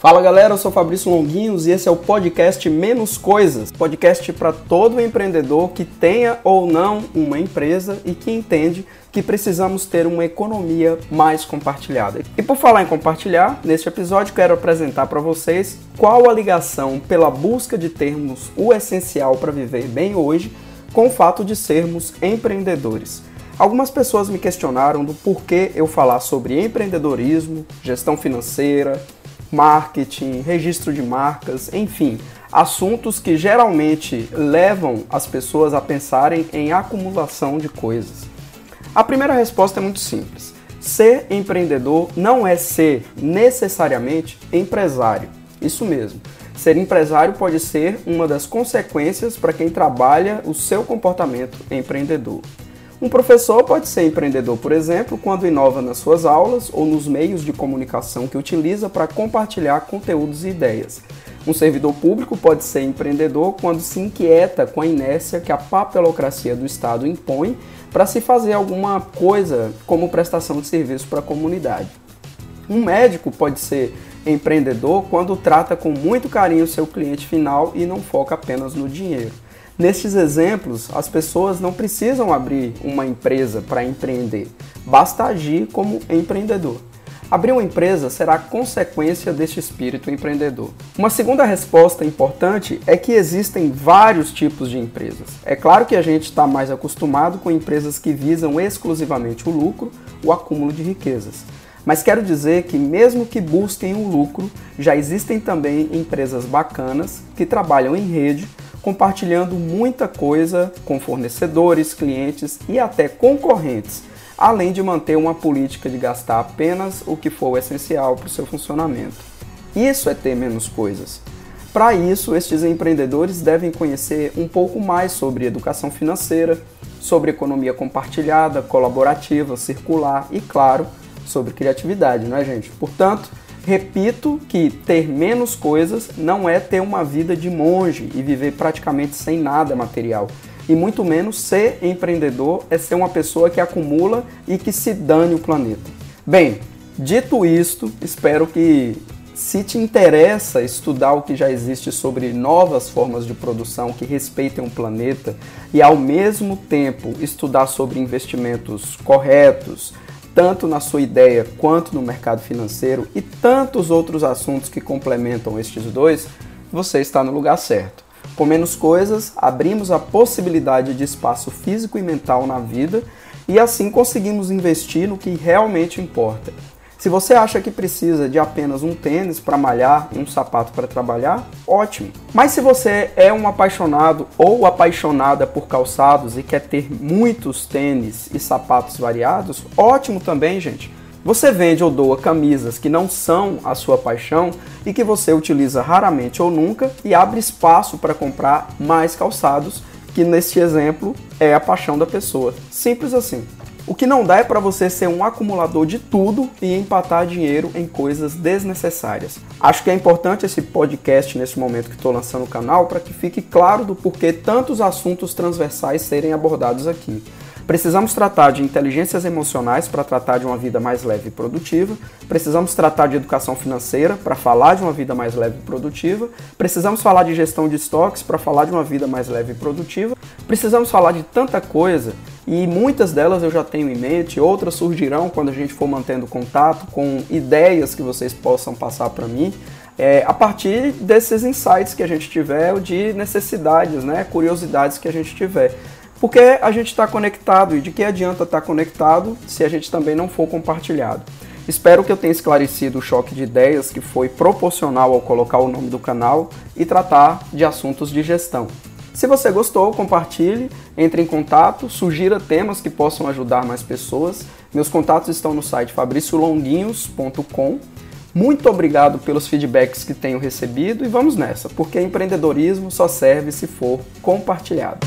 Fala galera, eu sou Fabrício Longuinhos e esse é o podcast Menos Coisas, podcast para todo empreendedor que tenha ou não uma empresa e que entende que precisamos ter uma economia mais compartilhada. E por falar em compartilhar, neste episódio quero apresentar para vocês qual a ligação pela busca de termos o essencial para viver bem hoje com o fato de sermos empreendedores. Algumas pessoas me questionaram do porquê eu falar sobre empreendedorismo, gestão financeira, marketing, registro de marcas, enfim, assuntos que geralmente levam as pessoas a pensarem em acumulação de coisas. A primeira resposta é muito simples. Ser empreendedor não é ser necessariamente empresário. Isso mesmo. Ser empresário pode ser uma das consequências para quem trabalha o seu comportamento empreendedor. Um professor pode ser empreendedor, por exemplo, quando inova nas suas aulas ou nos meios de comunicação que utiliza para compartilhar conteúdos e ideias. Um servidor público pode ser empreendedor quando se inquieta com a inércia que a papelocracia do Estado impõe para se fazer alguma coisa como prestação de serviço para a comunidade. Um médico pode ser empreendedor quando trata com muito carinho seu cliente final e não foca apenas no dinheiro. Nestes exemplos, as pessoas não precisam abrir uma empresa para empreender, basta agir como empreendedor. Abrir uma empresa será consequência deste espírito empreendedor. Uma segunda resposta importante é que existem vários tipos de empresas. É claro que a gente está mais acostumado com empresas que visam exclusivamente o lucro, o acúmulo de riquezas. Mas quero dizer que, mesmo que busquem o lucro, já existem também empresas bacanas que trabalham em rede compartilhando muita coisa com fornecedores, clientes e até concorrentes, além de manter uma política de gastar apenas o que for essencial para o seu funcionamento. Isso é ter menos coisas. Para isso, estes empreendedores devem conhecer um pouco mais sobre educação financeira, sobre economia compartilhada, colaborativa, circular e, claro, sobre criatividade, não é, gente? Portanto, Repito que ter menos coisas não é ter uma vida de monge e viver praticamente sem nada material. E muito menos ser empreendedor é ser uma pessoa que acumula e que se dane o planeta. Bem, dito isto, espero que se te interessa estudar o que já existe sobre novas formas de produção que respeitem o planeta e ao mesmo tempo estudar sobre investimentos corretos, tanto na sua ideia quanto no mercado financeiro e tantos outros assuntos que complementam estes dois, você está no lugar certo. Com menos coisas, abrimos a possibilidade de espaço físico e mental na vida e assim conseguimos investir no que realmente importa. Se você acha que precisa de apenas um tênis para malhar e um sapato para trabalhar, ótimo. Mas se você é um apaixonado ou apaixonada por calçados e quer ter muitos tênis e sapatos variados, ótimo também, gente. Você vende ou doa camisas que não são a sua paixão e que você utiliza raramente ou nunca e abre espaço para comprar mais calçados, que neste exemplo é a paixão da pessoa. Simples assim. O que não dá é para você ser um acumulador de tudo e empatar dinheiro em coisas desnecessárias. Acho que é importante esse podcast nesse momento que estou lançando o canal para que fique claro do porquê tantos assuntos transversais serem abordados aqui. Precisamos tratar de inteligências emocionais para tratar de uma vida mais leve e produtiva. Precisamos tratar de educação financeira para falar de uma vida mais leve e produtiva. Precisamos falar de gestão de estoques para falar de uma vida mais leve e produtiva. Precisamos falar de tanta coisa e muitas delas eu já tenho em mente, outras surgirão quando a gente for mantendo contato com ideias que vocês possam passar para mim. É, a partir desses insights que a gente tiver, de necessidades, né, curiosidades que a gente tiver. Porque a gente está conectado e de que adianta estar tá conectado se a gente também não for compartilhado. Espero que eu tenha esclarecido o choque de ideias que foi proporcional ao colocar o nome do canal e tratar de assuntos de gestão. Se você gostou, compartilhe, entre em contato, sugira temas que possam ajudar mais pessoas. Meus contatos estão no site fabriciolonguinhos.com. Muito obrigado pelos feedbacks que tenho recebido e vamos nessa, porque empreendedorismo só serve se for compartilhado.